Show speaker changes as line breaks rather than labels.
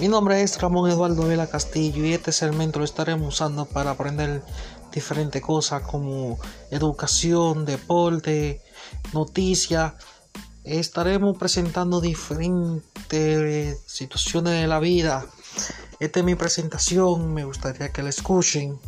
Mi nombre es Ramón Eduardo Vela Castillo y este segmento lo estaremos usando para aprender diferentes cosas como educación, deporte, noticias. Estaremos presentando diferentes situaciones de la vida. Esta es mi presentación, me gustaría que la escuchen.